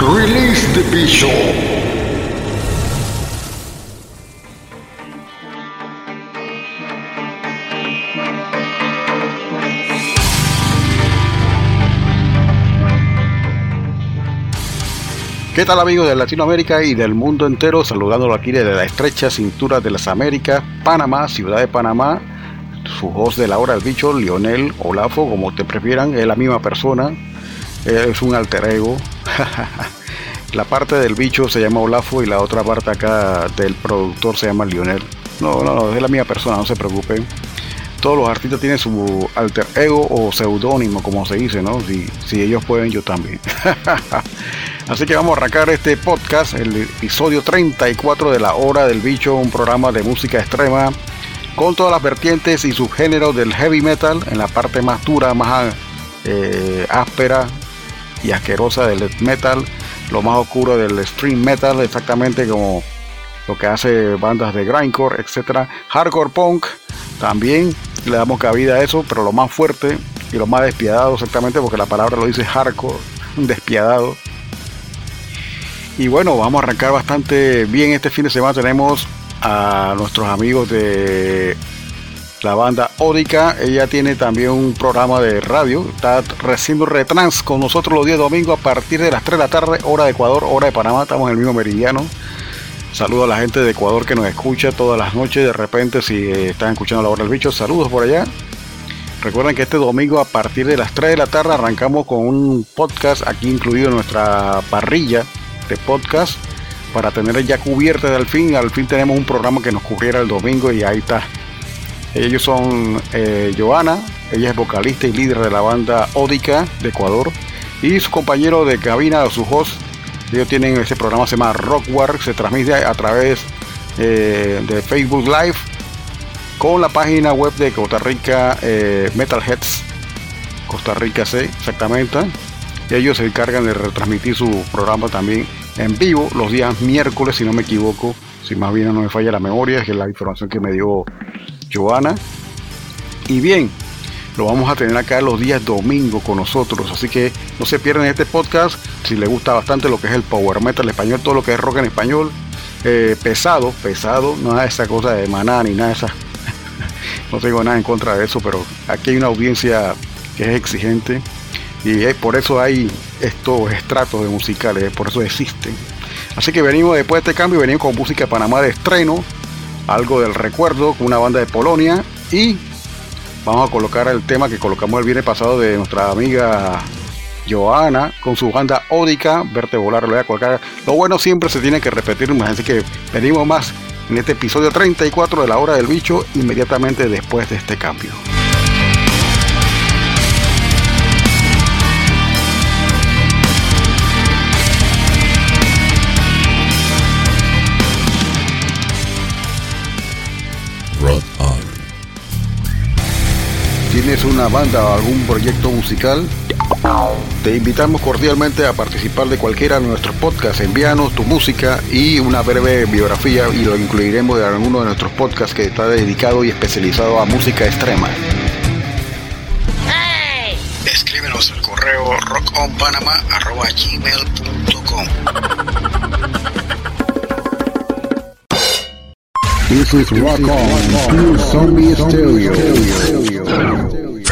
Release the Bishop. ¿Qué tal amigos de Latinoamérica y del mundo entero? Saludándolo aquí desde la estrecha cintura de las Américas, Panamá, ciudad de Panamá. Su voz de la hora del bicho, Lionel Olafo, como te prefieran, es la misma persona. Es un alter ego. la parte del bicho se llama Olafo y la otra parte acá del productor se llama Lionel. No, no, no, es la misma persona, no se preocupen. Todos los artistas tienen su alter ego o seudónimo, como se dice, ¿no? Si, si ellos pueden, yo también. Así que vamos a arrancar este podcast, el episodio 34 de La Hora del Bicho, un programa de música extrema con todas las vertientes y subgéneros del heavy metal en la parte más dura, más eh, áspera y asquerosa del metal, lo más oscuro del stream metal, exactamente como lo que hace bandas de grindcore, etcétera, hardcore punk, también le damos cabida a eso, pero lo más fuerte y lo más despiadado, exactamente porque la palabra lo dice hardcore, despiadado. Y bueno, vamos a arrancar bastante bien este fin de semana. Tenemos a nuestros amigos de la banda Ódica. Ella tiene también un programa de radio. Está haciendo retrans con nosotros los días domingos a partir de las 3 de la tarde, hora de Ecuador, hora de Panamá. Estamos en el mismo meridiano. Saludo a la gente de Ecuador que nos escucha todas las noches. De repente, si eh, están escuchando la hora del bicho, saludos por allá. Recuerden que este domingo a partir de las 3 de la tarde arrancamos con un podcast aquí incluido en nuestra parrilla de podcast para tener ya cubierta al fin. Al fin tenemos un programa que nos cubriera el domingo y ahí está. Ellos son eh, Joana, ella es vocalista y líder de la banda Ódica de Ecuador y su compañero de cabina, su host. Ellos tienen ese programa se llama Rock War, se transmite a través eh, de Facebook Live con la página web de Costa Rica eh, Metalheads, Costa Rica C, exactamente. Ellos se encargan de retransmitir su programa también en vivo los días miércoles, si no me equivoco, si más bien no me falla la memoria, es la información que me dio Joana. Y bien, lo vamos a tener acá los días domingo con nosotros, así que no se pierdan este podcast si les gusta bastante lo que es el power metal español, todo lo que es rock en español, eh, pesado, pesado, nada de esa cosa de maná ni nada de esa. no tengo nada en contra de eso, pero aquí hay una audiencia que es exigente y eh, por eso hay estos estratos de musicales, por eso existen. Así que venimos después de este cambio, venimos con música de Panamá de estreno, algo del recuerdo con una banda de Polonia y vamos a colocar el tema que colocamos el viernes pasado de nuestra amiga Joana con su banda Ódica, verte volar, lo voy a. Lo bueno siempre se tiene que repetir más, así que venimos más en este episodio 34 de la hora del bicho inmediatamente después de este cambio. ¿Tienes una banda o algún proyecto musical? Te invitamos cordialmente a participar de cualquiera de nuestros podcasts. Envíanos tu música y una breve biografía y lo incluiremos en alguno de nuestros podcasts que está dedicado y especializado a música extrema. Escríbenos al correo rockonpanama.gmail.com This is Rock On, Zombie Stereo.